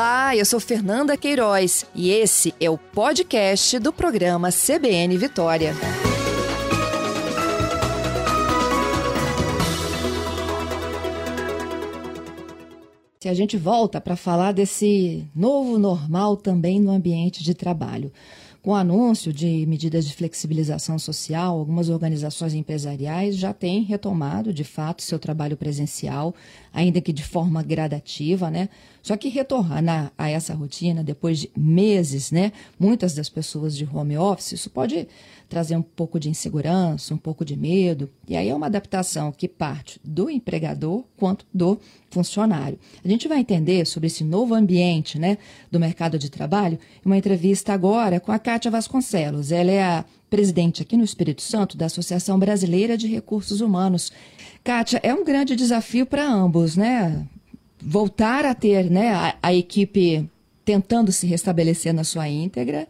Olá, eu sou Fernanda Queiroz e esse é o podcast do programa CBN Vitória. Se a gente volta para falar desse novo normal também no ambiente de trabalho. Com o anúncio de medidas de flexibilização social, algumas organizações empresariais já têm retomado, de fato, seu trabalho presencial, ainda que de forma gradativa, né? Só que retornar a essa rotina depois de meses, né? Muitas das pessoas de home office, isso pode trazer um pouco de insegurança, um pouco de medo. E aí é uma adaptação que parte do empregador quanto do funcionário. A gente vai entender sobre esse novo ambiente, né, do mercado de trabalho, em uma entrevista agora com a Kátia Vasconcelos. Ela é a presidente aqui no Espírito Santo da Associação Brasileira de Recursos Humanos. Kátia, é um grande desafio para ambos, né? Voltar a ter né, a, a equipe tentando se restabelecer na sua íntegra,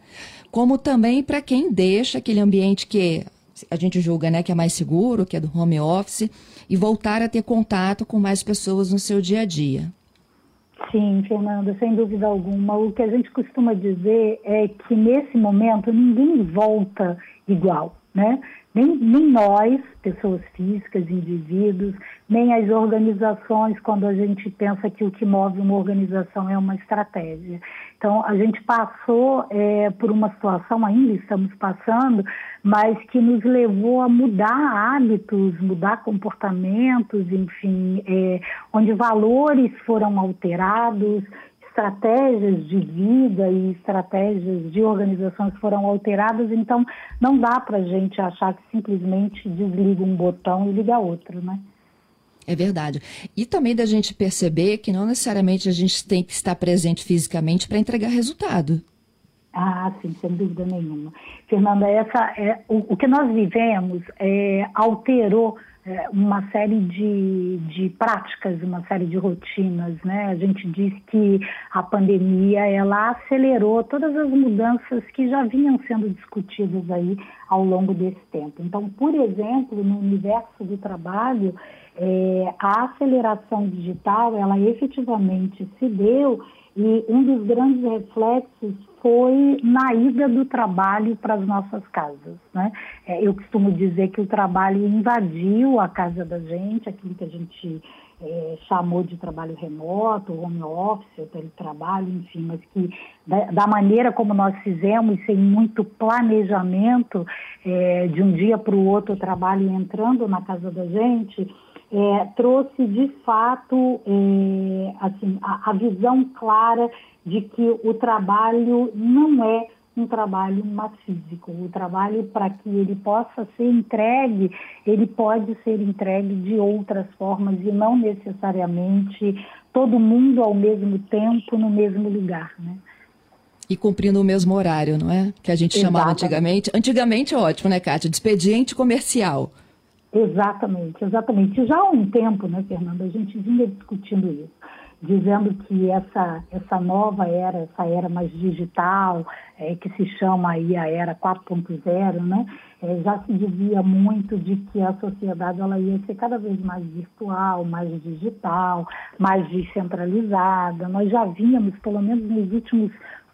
como também para quem deixa aquele ambiente que a gente julga né, que é mais seguro, que é do home office, e voltar a ter contato com mais pessoas no seu dia a dia. Sim, Fernanda, sem dúvida alguma. O que a gente costuma dizer é que nesse momento ninguém volta igual, né? Nem, nem nós, pessoas físicas, indivíduos, nem as organizações, quando a gente pensa que o que move uma organização é uma estratégia. Então, a gente passou é, por uma situação, ainda estamos passando, mas que nos levou a mudar hábitos, mudar comportamentos, enfim, é, onde valores foram alterados, estratégias de vida e estratégias de organizações foram alteradas, então não dá para a gente achar que simplesmente desliga um botão e liga outro, né? É verdade. E também da gente perceber que não necessariamente a gente tem que estar presente fisicamente para entregar resultado. Ah, sim, sem dúvida nenhuma. Fernanda, essa é, o, o que nós vivemos é, alterou uma série de, de práticas, uma série de rotinas, né? A gente diz que a pandemia ela acelerou todas as mudanças que já vinham sendo discutidas aí ao longo desse tempo. Então, por exemplo, no universo do trabalho, é, a aceleração digital ela efetivamente se deu e um dos grandes reflexos foi na ida do trabalho para as nossas casas. Né? É, eu costumo dizer que o trabalho invadiu a casa da gente, aquilo que a gente é, chamou de trabalho remoto, home office, teletrabalho, enfim, mas que da, da, maneira como nós fizemos, sem muito planejamento, é, de um dia para o outro o trabalho entrando na casa da gente, é, trouxe de fato é, assim, a, a, visão clara de que o trabalho não é um trabalho mais físico. O trabalho, para que ele possa ser entregue, ele pode ser entregue de outras formas e não necessariamente todo mundo ao mesmo tempo no mesmo lugar, né? E cumprindo o mesmo horário, não é? Que a gente chamava antigamente. Antigamente é ótimo, né, Kátia? De expediente comercial. Exatamente, exatamente. Já há um tempo, né, Fernanda, a gente vinha discutindo isso, dizendo que essa, essa nova era, essa era mais digital, é, que se chama aí a era 4.0, né, é, já se dizia muito de que a sociedade ela ia ser cada vez mais virtual, mais digital, mais descentralizada. Nós já vínhamos, pelo menos nos últimos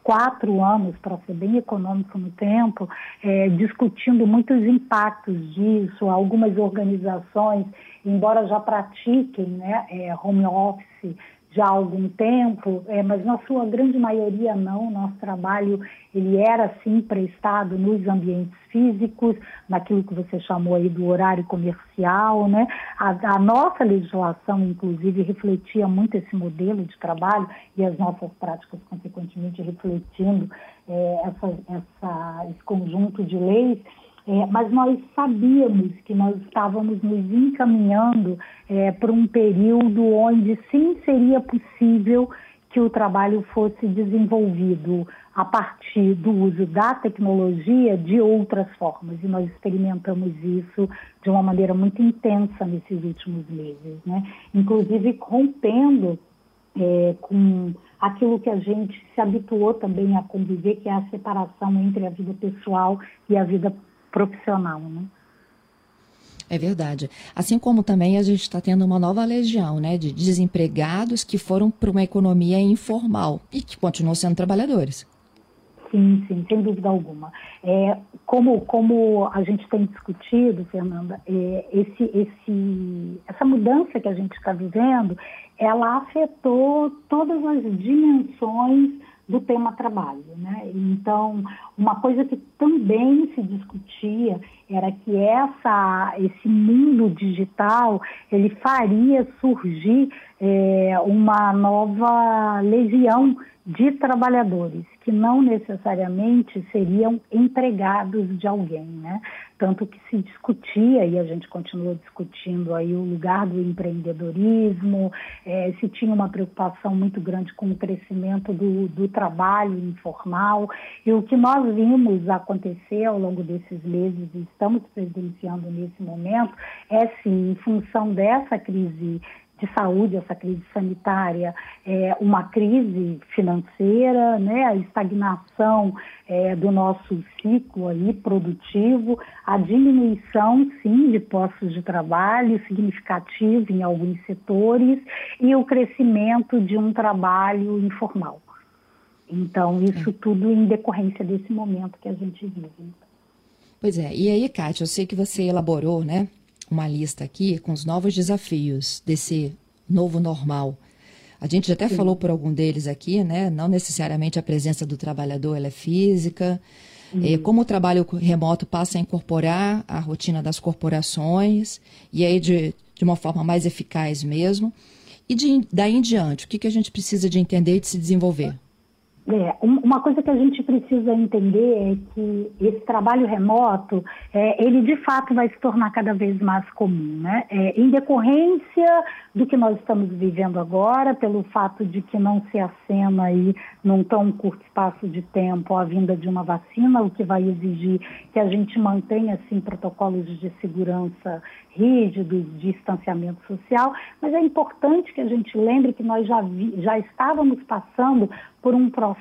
quatro anos, para ser bem econômico no tempo, é, discutindo muitos impactos disso. Algumas organizações, embora já pratiquem né, é, home office já há algum tempo, é, mas na sua grande maioria não. Nosso trabalho ele era sim prestado nos ambientes físicos, naquilo que você chamou aí do horário comercial, né? A, a, nossa legislação, inclusive, refletia muito esse modelo de trabalho e as nossas práticas, consequentemente, refletindo é, essa, essa, esse conjunto de leis. É, mas nós sabíamos que nós estávamos nos encaminhando é, para um período onde sim seria possível que o trabalho fosse desenvolvido a partir do uso da tecnologia de outras formas. E nós experimentamos isso de uma maneira muito intensa nesses últimos meses, né? inclusive rompendo é, com aquilo que a gente se habituou também a conviver, que é a separação entre a vida pessoal e a vida profissional. Né? É verdade. Assim como também a gente está tendo uma nova legião né, de desempregados que foram para uma economia informal e que continuam sendo trabalhadores. Sim, sim, sem dúvida alguma. É, como, como a gente tem discutido, Fernanda, é, esse, esse, essa mudança que a gente está vivendo, ela afetou todas as dimensões do tema trabalho. Né? Então, uma coisa que também se discutia era que essa, esse mundo digital ele faria surgir é, uma nova legião de trabalhadores que não necessariamente seriam empregados de alguém, né? Tanto que se discutia, e a gente continua discutindo aí o lugar do empreendedorismo, é, se tinha uma preocupação muito grande com o crescimento do, do trabalho informal, e o que nós vimos acontecer ao longo desses meses estamos presenciando nesse momento é sim, em função dessa crise de saúde, essa crise sanitária, é, uma crise financeira, né, a estagnação é, do nosso ciclo aí produtivo, a diminuição, sim, de postos de trabalho significativo em alguns setores e o crescimento de um trabalho informal. Então, isso tudo em decorrência desse momento que a gente vive. Pois é, e aí, Kátia, eu sei que você elaborou, né, uma lista aqui com os novos desafios desse novo normal. A gente já até Sim. falou por algum deles aqui, né? Não necessariamente a presença do trabalhador ela é física. Uhum. como o trabalho remoto passa a incorporar a rotina das corporações e aí de, de uma forma mais eficaz mesmo. E de, daí em diante, o que, que a gente precisa de entender e de se desenvolver? É, uma coisa que a gente precisa entender é que esse trabalho remoto, é, ele de fato vai se tornar cada vez mais comum, né? É, em decorrência do que nós estamos vivendo agora, pelo fato de que não se acena aí num tão curto espaço de tempo a vinda de uma vacina, o que vai exigir que a gente mantenha assim protocolos de segurança rígidos, de distanciamento social, mas é importante que a gente lembre que nós já, vi, já estávamos passando por um processo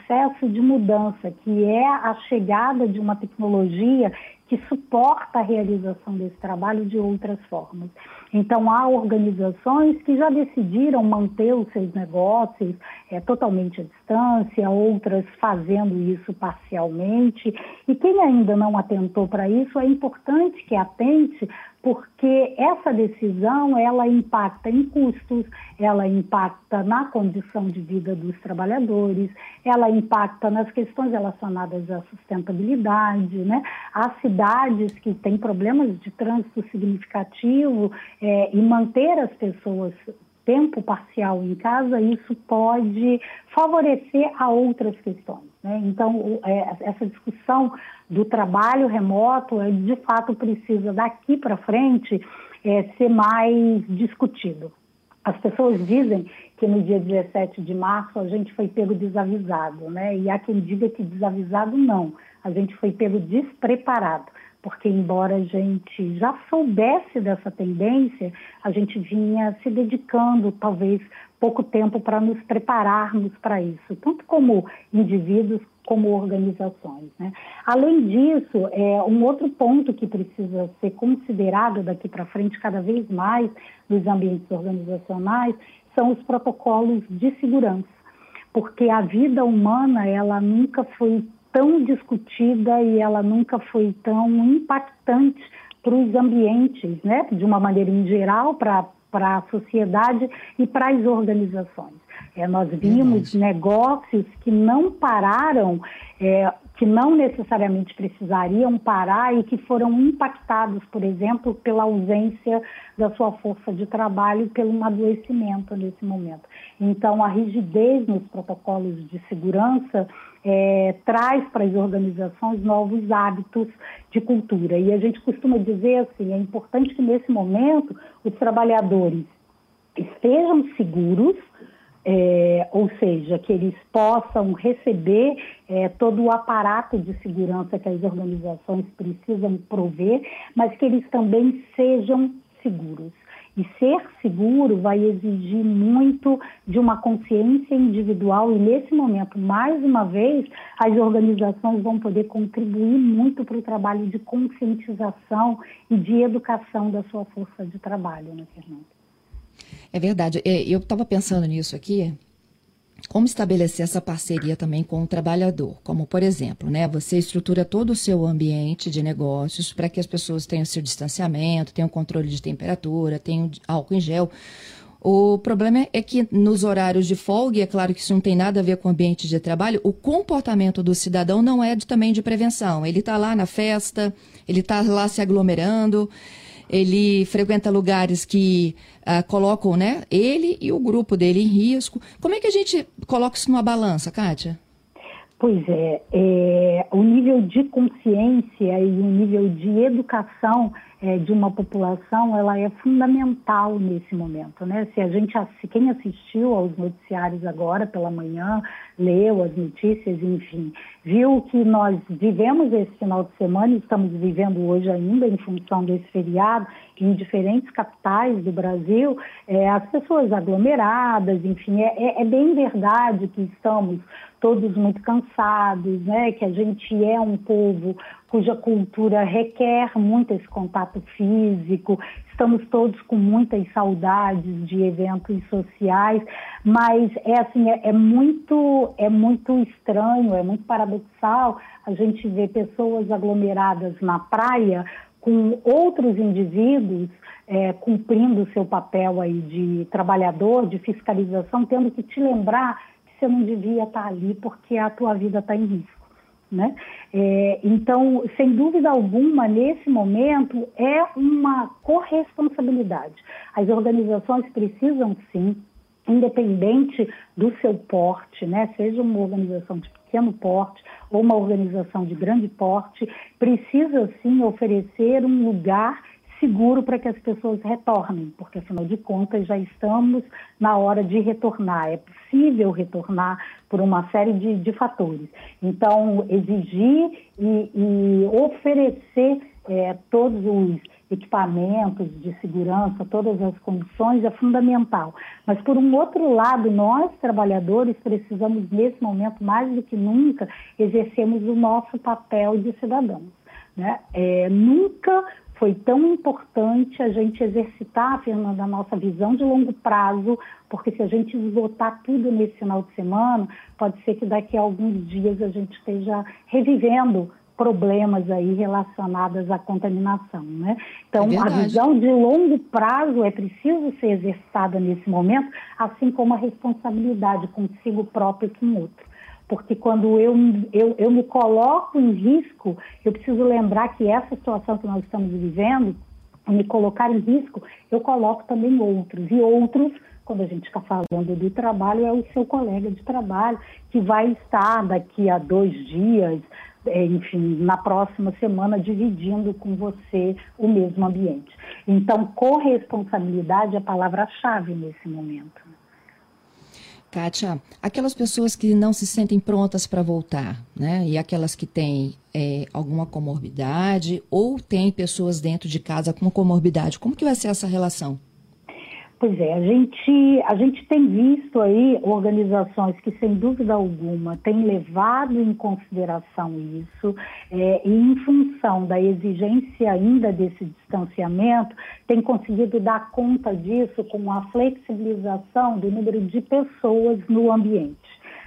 de mudança, que é a chegada de uma tecnologia que suporta a realização desse trabalho de outras formas. Então, há organizações que já decidiram manter os seus negócios é, totalmente à distância, outras fazendo isso parcialmente. E quem ainda não atentou para isso, é importante que atente, porque essa decisão ela impacta em custos, ela impacta na condição de vida dos trabalhadores, ela impacta nas questões relacionadas à sustentabilidade, né? Há cidades que têm problemas de trânsito significativo é, e manter as pessoas tempo parcial em casa, isso pode favorecer a outras questões. Né? Então, é, essa discussão do trabalho remoto, é, de fato, precisa daqui para frente é, ser mais discutido. As pessoas dizem que no dia 17 de março a gente foi pego desavisado, né? E há quem diga que desavisado não, a gente foi pego despreparado porque embora a gente já soubesse dessa tendência, a gente vinha se dedicando talvez pouco tempo para nos prepararmos para isso, tanto como indivíduos como organizações. Né? Além disso, é, um outro ponto que precisa ser considerado daqui para frente cada vez mais nos ambientes organizacionais são os protocolos de segurança, porque a vida humana ela nunca foi tão discutida e ela nunca foi tão impactante para os ambientes, né? de uma maneira em geral, para a sociedade e para as organizações. É, nós vimos negócios que não pararam, é, que não necessariamente precisariam parar e que foram impactados, por exemplo, pela ausência da sua força de trabalho, pelo adoecimento nesse momento. Então, a rigidez nos protocolos de segurança é, traz para as organizações novos hábitos de cultura. E a gente costuma dizer assim: é importante que nesse momento os trabalhadores estejam seguros é, ou seja, que eles possam receber é, todo o aparato de segurança que as organizações precisam prover, mas que eles também sejam seguros. E ser seguro vai exigir muito de uma consciência individual, e nesse momento, mais uma vez, as organizações vão poder contribuir muito para o trabalho de conscientização e de educação da sua força de trabalho, né, Fernanda? É verdade. É, eu estava pensando nisso aqui, como estabelecer essa parceria também com o trabalhador? Como, por exemplo, né, você estrutura todo o seu ambiente de negócios para que as pessoas tenham seu distanciamento, tenham controle de temperatura, tenham álcool em gel. O problema é que nos horários de folga, e é claro que isso não tem nada a ver com o ambiente de trabalho, o comportamento do cidadão não é de, também de prevenção. Ele está lá na festa, ele está lá se aglomerando ele frequenta lugares que uh, colocam né, ele e o grupo dele em risco. Como é que a gente coloca isso numa balança, Kátia? Pois é, é, o nível de consciência e o nível de educação é, de uma população, ela é fundamental nesse momento, né? Se a gente, quem assistiu aos noticiários agora pela manhã, leu as notícias, enfim, viu que nós vivemos esse final de semana e estamos vivendo hoje ainda em função desse feriado em diferentes capitais do Brasil, é, as pessoas aglomeradas, enfim, é, é, é bem verdade que estamos todos muito cansados, né? Que a gente é um povo cuja cultura requer muito esse contato físico, estamos todos com muitas saudades de eventos sociais, mas é assim, é, é, muito, é muito estranho, é muito paradoxal a gente ver pessoas aglomeradas na praia com outros indivíduos é, cumprindo o seu papel aí de trabalhador, de fiscalização, tendo que te lembrar que você não devia estar ali porque a tua vida está em risco. Né? É, então, sem dúvida alguma, nesse momento, é uma corresponsabilidade. As organizações precisam, sim, independente do seu porte, né? seja uma organização de pequeno porte ou uma organização de grande porte, precisa, sim, oferecer um lugar seguro para que as pessoas retornem, porque afinal de contas já estamos na hora de retornar. É possível retornar por uma série de, de fatores. Então, exigir e, e oferecer é, todos os equipamentos de segurança, todas as condições é fundamental. Mas, por um outro lado, nós, trabalhadores, precisamos, nesse momento, mais do que nunca, exercermos o nosso papel de cidadãos. Né? É, nunca foi tão importante a gente exercitar, Fernanda, a nossa visão de longo prazo, porque se a gente esgotar tudo nesse final de semana, pode ser que daqui a alguns dias a gente esteja revivendo problemas aí relacionados à contaminação, né? Então, é a visão de longo prazo é preciso ser exercitada nesse momento, assim como a responsabilidade consigo próprio e com o outro porque quando eu, eu, eu me coloco em risco, eu preciso lembrar que essa situação que nós estamos vivendo, me colocar em risco, eu coloco também outros. E outros, quando a gente está falando do trabalho, é o seu colega de trabalho, que vai estar daqui a dois dias, é, enfim, na próxima semana, dividindo com você o mesmo ambiente. Então, corresponsabilidade é a palavra-chave nesse momento. Kátia, aquelas pessoas que não se sentem prontas para voltar, né? E aquelas que têm é, alguma comorbidade ou têm pessoas dentro de casa com comorbidade, como que vai ser essa relação? Pois é, a gente, a gente tem visto aí organizações que, sem dúvida alguma, têm levado em consideração isso, é, e em função da exigência ainda desse distanciamento, tem conseguido dar conta disso com a flexibilização do número de pessoas no ambiente.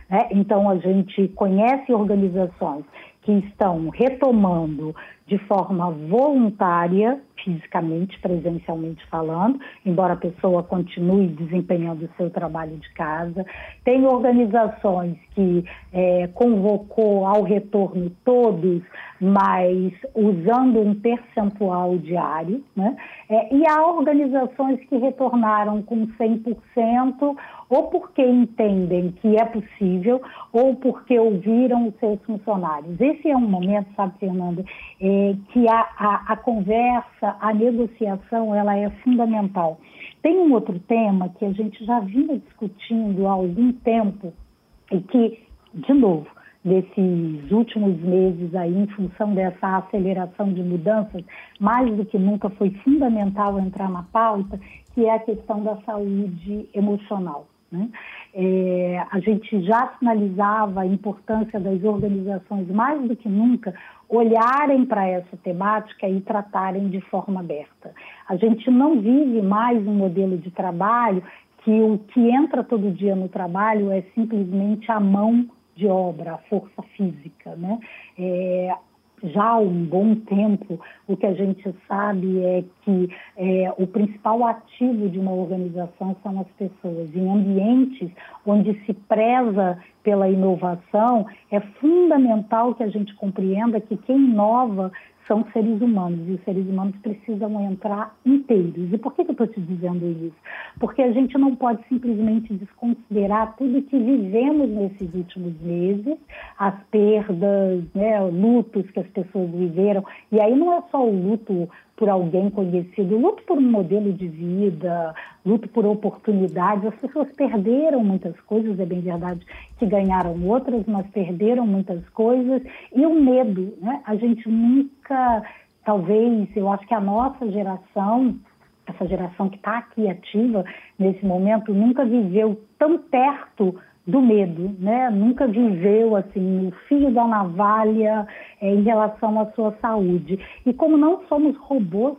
Né? Então, a gente conhece organizações que estão retomando de forma voluntária, fisicamente, presencialmente falando, embora a pessoa continue desempenhando o seu trabalho de casa. Tem organizações que é, convocou ao retorno todos, mas usando um percentual diário, né? É, e há organizações que retornaram com 100%, ou porque entendem que é possível, ou porque ouviram os seus funcionários. Esse é um momento, sabe, Fernanda, é, que a, a, a conversa, a negociação, ela é fundamental. Tem um outro tema que a gente já vinha discutindo há algum tempo e que, de novo, desses últimos meses aí, em função dessa aceleração de mudanças, mais do que nunca foi fundamental entrar na pauta, que é a questão da saúde emocional. Né? É, a gente já sinalizava a importância das organizações, mais do que nunca, olharem para essa temática e tratarem de forma aberta. A gente não vive mais um modelo de trabalho que o que entra todo dia no trabalho é simplesmente a mão de obra, a força física. Né? É, já há um bom tempo, o que a gente sabe é que é, o principal ativo de uma organização são as pessoas. Em ambientes onde se preza pela inovação, é fundamental que a gente compreenda que quem inova são seres humanos e os seres humanos precisam entrar inteiros. E por que, eu estou te dizendo isso? Porque a gente não pode simplesmente desconsiderar tudo que vivemos nesses últimos meses, as perdas, né, lutos que as pessoas viveram. E aí não é só o luto por alguém conhecido, luto por um modelo de vida, luto por oportunidades. As pessoas perderam muitas coisas, é bem verdade que ganharam outras, mas perderam muitas coisas. E o medo, né? A gente nunca, talvez, eu acho que a nossa geração, essa geração que está aqui ativa nesse momento, nunca viveu tão perto do medo, né? Nunca viveu assim o fio da navalha é, em relação à sua saúde. E como não somos robôs,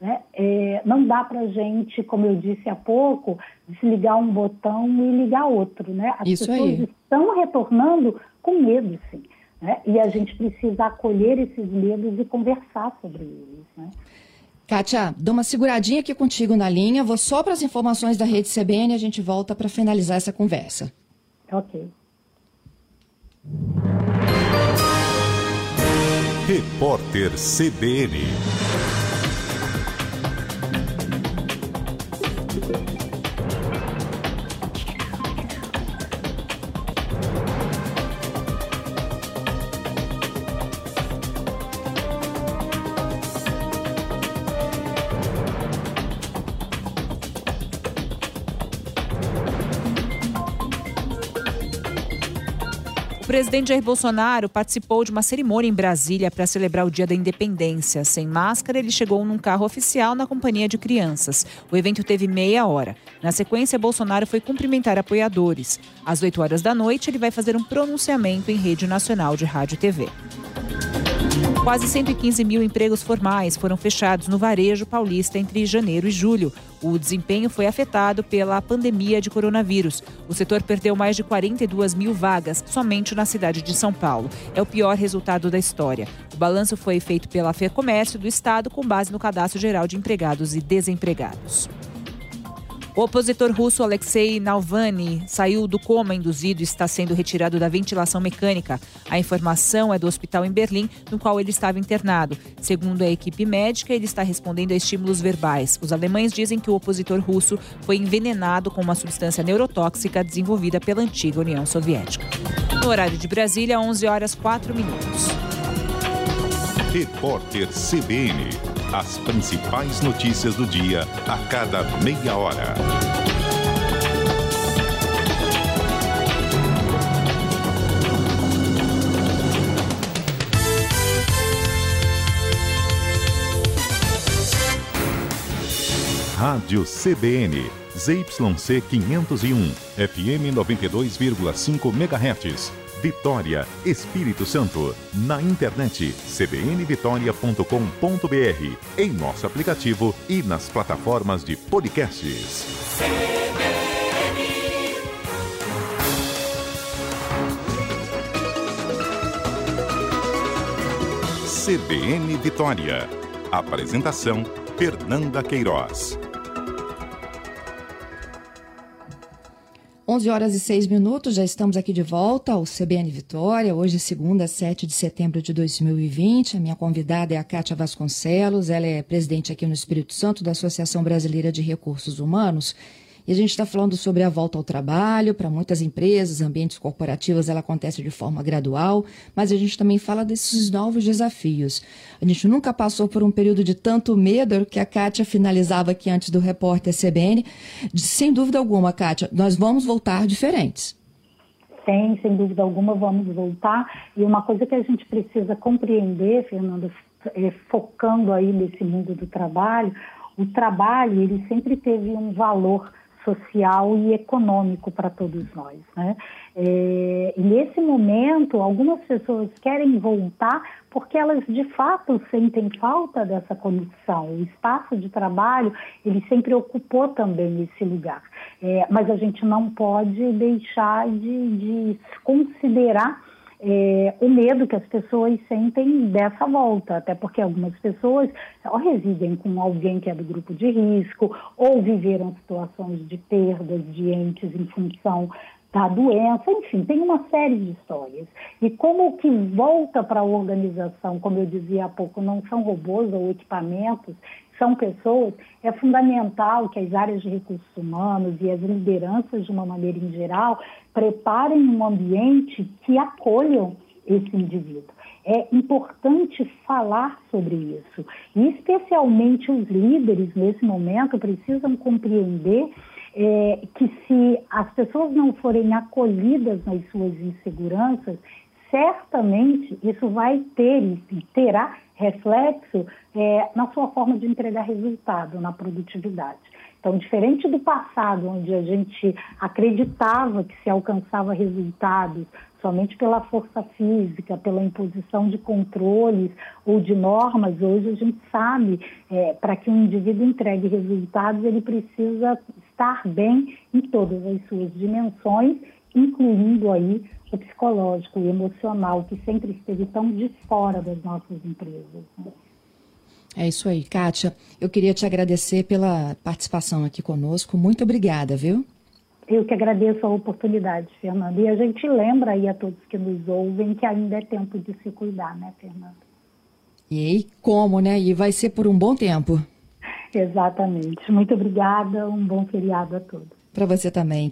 né? É, não dá para gente, como eu disse há pouco, desligar um botão e ligar outro, né? As Isso pessoas aí. estão retornando com medo, sim. Né? E a gente precisa acolher esses medos e conversar sobre eles, né? Kátia, dou uma seguradinha aqui contigo na linha, vou só para as informações da rede CBN e a gente volta para finalizar essa conversa. Ok. Repórter CBN. Presidente Jair Bolsonaro participou de uma cerimônia em Brasília para celebrar o Dia da Independência. Sem máscara, ele chegou num carro oficial na companhia de crianças. O evento teve meia hora. Na sequência, Bolsonaro foi cumprimentar apoiadores. Às 8 horas da noite, ele vai fazer um pronunciamento em rede nacional de rádio e TV. Quase 115 mil empregos formais foram fechados no varejo paulista entre janeiro e julho. O desempenho foi afetado pela pandemia de coronavírus. O setor perdeu mais de 42 mil vagas somente na cidade de São Paulo. É o pior resultado da história. O balanço foi feito pela FEComércio do Estado com base no Cadastro Geral de Empregados e Desempregados. O opositor russo Alexei Navalny saiu do coma induzido e está sendo retirado da ventilação mecânica. A informação é do hospital em Berlim, no qual ele estava internado. Segundo a equipe médica, ele está respondendo a estímulos verbais. Os alemães dizem que o opositor russo foi envenenado com uma substância neurotóxica desenvolvida pela antiga União Soviética. No horário de Brasília, 11 horas 4 minutos. Repórter CBN. As principais notícias do dia a cada meia hora. Rádio CBN, ZYC 501, FM 92,5 MHz. Vitória, Espírito Santo. Na internet cbnvitoria.com.br, em nosso aplicativo e nas plataformas de podcasts. CBN Vitória. Apresentação: Fernanda Queiroz. 11 horas e 6 minutos, já estamos aqui de volta ao CBN Vitória. Hoje, segunda, 7 de setembro de 2020. A minha convidada é a Kátia Vasconcelos. Ela é presidente aqui no Espírito Santo da Associação Brasileira de Recursos Humanos. E a gente está falando sobre a volta ao trabalho. Para muitas empresas, ambientes corporativos, ela acontece de forma gradual, mas a gente também fala desses novos desafios. A gente nunca passou por um período de tanto medo que a Kátia finalizava aqui antes do repórter CBN. Sem dúvida alguma, Kátia, nós vamos voltar diferentes. Sem, sem dúvida alguma, vamos voltar. E uma coisa que a gente precisa compreender, Fernanda, é, focando aí nesse mundo do trabalho, o trabalho ele sempre teve um valor social e econômico para todos nós. Né? É, e nesse momento, algumas pessoas querem voltar porque elas de fato sentem falta dessa conexão. O espaço de trabalho ele sempre ocupou também esse lugar, é, mas a gente não pode deixar de, de considerar é, o medo que as pessoas sentem dessa volta, até porque algumas pessoas ou residem com alguém que é do grupo de risco, ou viveram situações de perdas de entes em função da doença, enfim, tem uma série de histórias. E como o que volta para a organização, como eu dizia há pouco, não são robôs ou equipamentos, são pessoas, é fundamental que as áreas de recursos humanos e as lideranças, de uma maneira em geral, preparem um ambiente que acolham esse indivíduo. É importante falar sobre isso. E especialmente os líderes, nesse momento, precisam compreender é, que se as pessoas não forem acolhidas nas suas inseguranças, certamente isso vai ter e terá reflexo é, na sua forma de entregar resultado, na produtividade. Então, diferente do passado, onde a gente acreditava que se alcançava resultados somente pela força física, pela imposição de controles ou de normas, hoje a gente sabe, é, para que um indivíduo entregue resultados, ele precisa estar bem em todas as suas dimensões, incluindo aí o psicológico e emocional, que sempre esteve tão de fora das nossas empresas. Né? É isso aí, Kátia. Eu queria te agradecer pela participação aqui conosco. Muito obrigada, viu? Eu que agradeço a oportunidade, Fernanda. E a gente lembra aí a todos que nos ouvem que ainda é tempo de se cuidar, né, Fernanda? E aí, como, né? E vai ser por um bom tempo. Exatamente. Muito obrigada. Um bom feriado a todos. Para você também.